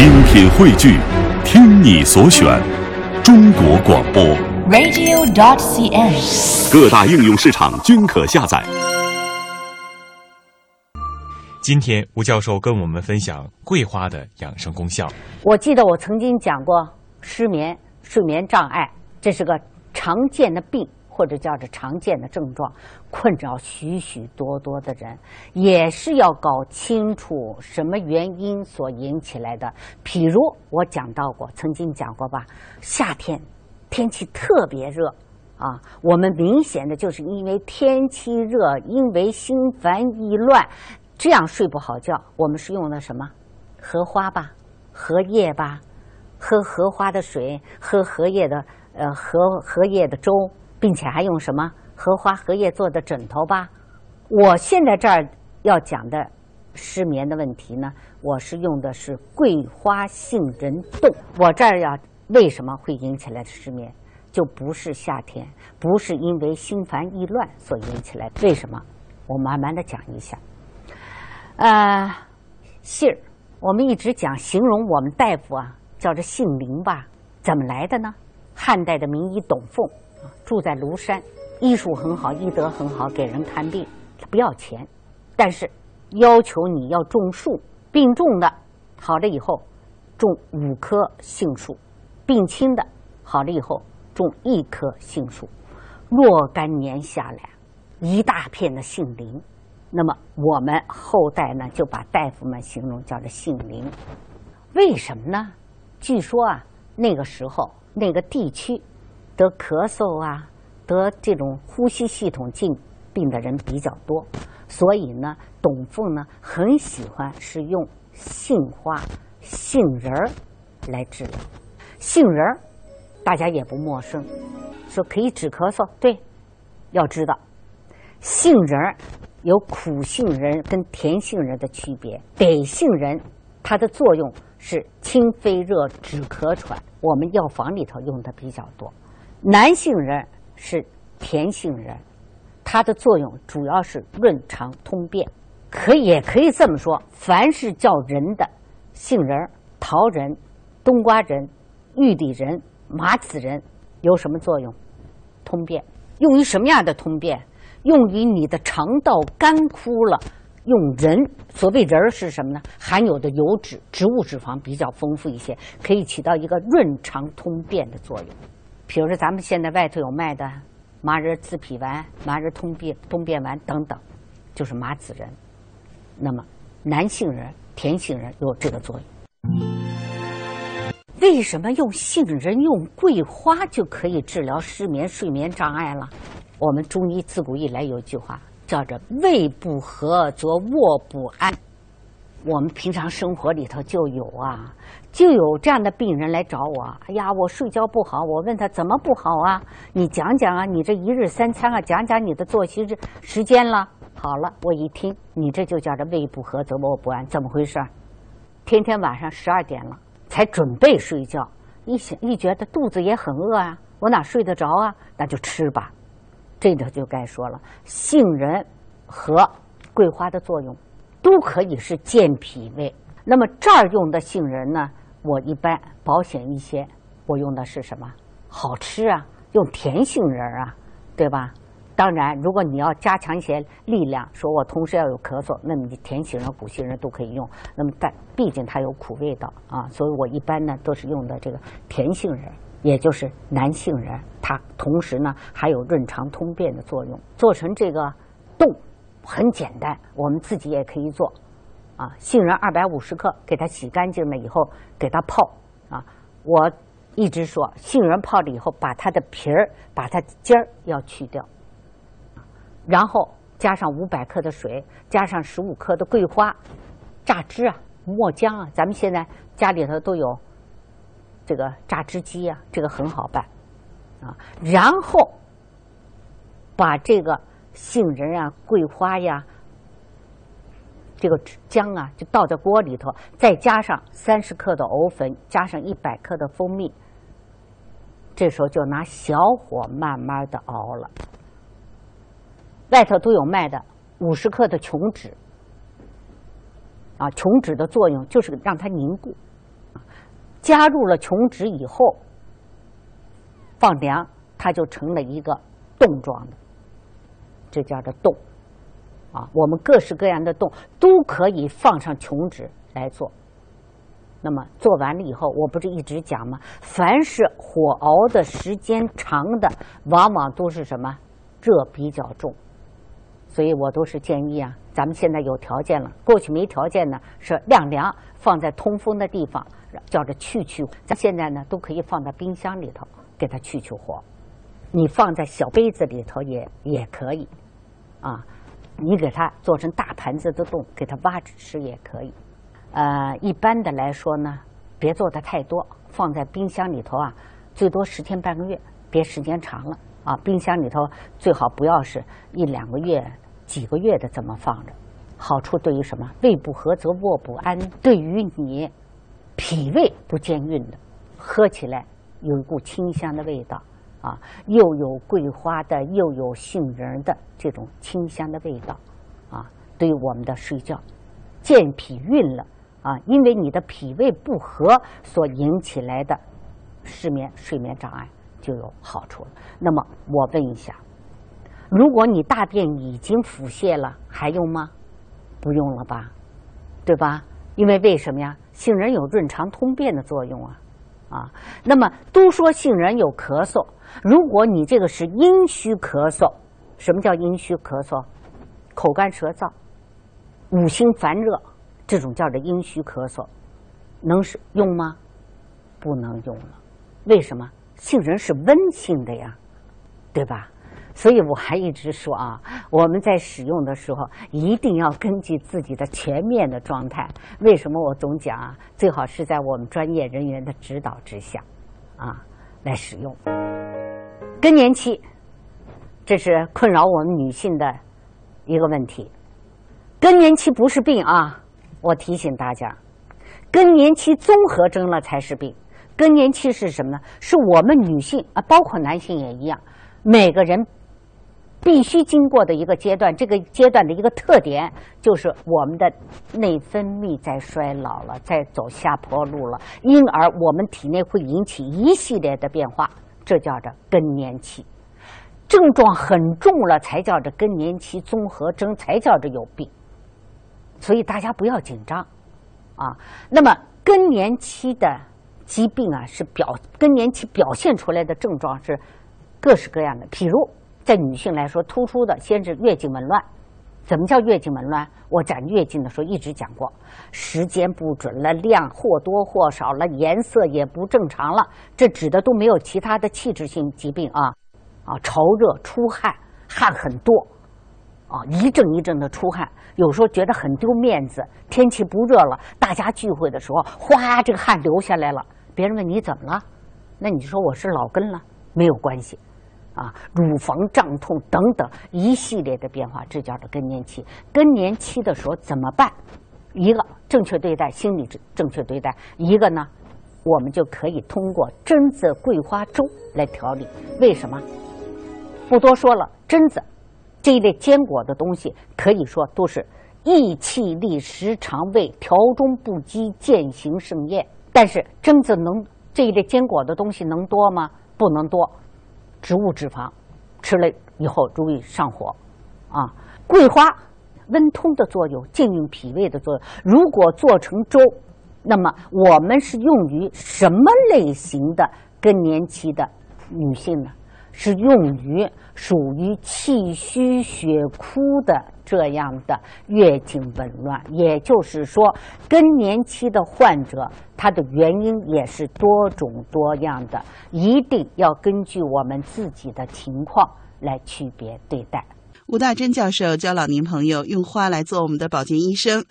精品汇聚，听你所选，中国广播。radio.dot.cn，。各大应用市场均可下载。今天吴教授跟我们分享桂花的养生功效。我记得我曾经讲过，失眠、睡眠障碍，这是个常见的病，或者叫做常见的症状，困扰许许多多的人，也是要搞清楚什么原因所引起来的。譬如我讲到过，曾经讲过吧，夏天天气特别热。啊，我们明显的就是因为天气热，因为心烦意乱，这样睡不好觉。我们是用的什么？荷花吧，荷叶吧，喝荷花的水，喝荷叶的呃荷荷叶的粥，并且还用什么荷花荷叶做的枕头吧。我现在这儿要讲的失眠的问题呢，我是用的是桂花杏仁冻。我这儿要为什么会引起来的失眠？就不是夏天，不是因为心烦意乱所引起来的。为什么？我慢慢的讲一下。呃，杏儿，我们一直讲形容我们大夫啊，叫这杏林吧，怎么来的呢？汉代的名医董奉住在庐山，医术很好，医德很好，给人看病不要钱，但是要求你要种树，病重的好了以后种五棵杏树，病轻的好了以后。种一棵杏树，若干年下来，一大片的杏林。那么我们后代呢，就把大夫们形容叫做杏林。为什么呢？据说啊，那个时候那个地区得咳嗽啊，得这种呼吸系统疾病的人比较多，所以呢，董奉呢很喜欢是用杏花、杏仁儿来治疗。杏仁儿。大家也不陌生，说可以止咳嗽。对，要知道，杏仁儿有苦杏仁跟甜杏仁的区别。得杏仁它的作用是清肺热、止咳喘，我们药房里头用的比较多。南杏仁是甜杏仁，它的作用主要是润肠通便。可以也可以这么说，凡是叫人的杏仁、桃仁、冬瓜仁、玉里仁。麻子仁有什么作用？通便。用于什么样的通便？用于你的肠道干枯了，用人。所谓仁是什么呢？含有的油脂、植物脂肪比较丰富一些，可以起到一个润肠通便的作用。比如说，咱们现在外头有卖的麻仁滋脾丸、麻仁通便通便丸等等，就是麻子仁。那么，南杏仁、甜杏仁有这个作用。为什么用杏仁、用桂花就可以治疗失眠、睡眠障碍了？我们中医自古以来有一句话，叫着“胃不和则卧不安”。我们平常生活里头就有啊，就有这样的病人来找我。哎呀，我睡觉不好。我问他怎么不好啊？你讲讲啊，你这一日三餐啊，讲讲你的作息时间了。好了，我一听，你这就叫这胃不和则卧不安，怎么回事？天天晚上十二点了。才准备睡觉，一想一觉得肚子也很饿啊，我哪睡得着啊？那就吃吧。这个就该说了，杏仁和桂花的作用都可以是健脾胃。那么这儿用的杏仁呢，我一般保险一些，我用的是什么？好吃啊，用甜杏仁啊，对吧？当然，如果你要加强一些力量，说我同时要有咳嗽，那么你甜杏仁、苦杏仁都可以用。那么但毕竟它有苦味道啊，所以我一般呢都是用的这个甜杏仁，也就是南杏仁。它同时呢还有润肠通便的作用。做成这个冻很简单，我们自己也可以做。啊，杏仁二百五十克，给它洗干净了以后给它泡。啊，我一直说杏仁泡了以后，把它的皮儿、把它尖儿要去掉。然后加上五百克的水，加上十五克的桂花，榨汁啊，末浆啊，咱们现在家里头都有这个榨汁机啊，这个很好办啊。然后把这个杏仁啊、桂花呀、这个姜啊，就倒在锅里头，再加上三十克的藕粉，加上一百克的蜂蜜，这时候就拿小火慢慢的熬了。外头都有卖的五十克的琼脂，啊，琼脂的作用就是让它凝固，加入了琼脂以后，放凉，它就成了一个冻状的，这叫做冻。啊，我们各式各样的冻都可以放上琼脂来做。那么做完了以后，我不是一直讲吗？凡是火熬的时间长的，往往都是什么热比较重。所以我都是建议啊，咱们现在有条件了，过去没条件呢，是晾凉，放在通风的地方，叫着去去。咱现在呢，都可以放到冰箱里头，给它去去火。你放在小杯子里头也也可以，啊，你给它做成大盘子的冻，给它挖着吃也可以。呃，一般的来说呢，别做的太多，放在冰箱里头啊，最多十天半个月，别时间长了。啊，冰箱里头最好不要是一两个月、几个月的这么放着。好处对于什么？胃不和则卧不安。对于你脾胃不健运的，喝起来有一股清香的味道啊，又有桂花的，又有杏仁的这种清香的味道啊。对我们的睡觉健脾运了啊，因为你的脾胃不和所引起来的失眠、睡眠障碍。就有好处了。那么我问一下，如果你大便已经腹泻了，还用吗？不用了吧，对吧？因为为什么呀？杏仁有润肠通便的作用啊，啊。那么都说杏仁有咳嗽，如果你这个是阴虚咳嗽，什么叫阴虚咳嗽？口干舌燥、五心烦热，这种叫做阴虚咳嗽，能是用吗？不能用了。为什么？杏仁是温性的呀，对吧？所以我还一直说啊，我们在使用的时候一定要根据自己的全面的状态。为什么我总讲啊？最好是在我们专业人员的指导之下，啊，来使用。更年期，这是困扰我们女性的一个问题。更年期不是病啊，我提醒大家，更年期综合征了才是病。更年期是什么呢？是我们女性啊，包括男性也一样，每个人必须经过的一个阶段。这个阶段的一个特点就是我们的内分泌在衰老了，在走下坡路了，因而我们体内会引起一系列的变化，这叫着更年期。症状很重了，才叫着更年期综合征，才叫着有病。所以大家不要紧张啊。那么更年期的。疾病啊，是表更年期表现出来的症状是各式各样的。譬如在女性来说，突出的先是月经紊乱。怎么叫月经紊乱？我讲月经的时候一直讲过，时间不准了，量或多或少了，颜色也不正常了。这指的都没有其他的器质性疾病啊啊，潮热出汗，汗很多啊，一阵一阵的出汗，有时候觉得很丢面子。天气不热了，大家聚会的时候，哗，这个汗流下来了。别人问你怎么了，那你说我是老根了，没有关系，啊，乳房胀痛等等一系列的变化，这叫做更年期。更年期的时候怎么办？一个正确对待，心理正确对待；一个呢，我们就可以通过榛子桂花粥来调理。为什么？不多说了，榛子这一类坚果的东西，可以说都是益气利食肠胃，调中不饥，健行盛宴。但是榛子能这一类坚果的东西能多吗？不能多，植物脂肪吃了以后容易上火啊。桂花温通的作用，健运脾胃的作用。如果做成粥，那么我们是用于什么类型的更年期的女性呢？是用于属于气虚血枯的这样的月经紊乱，也就是说，更年期的患者，它的原因也是多种多样的，一定要根据我们自己的情况来区别对待。吴大珍教授教老年朋友用花来做我们的保健医生。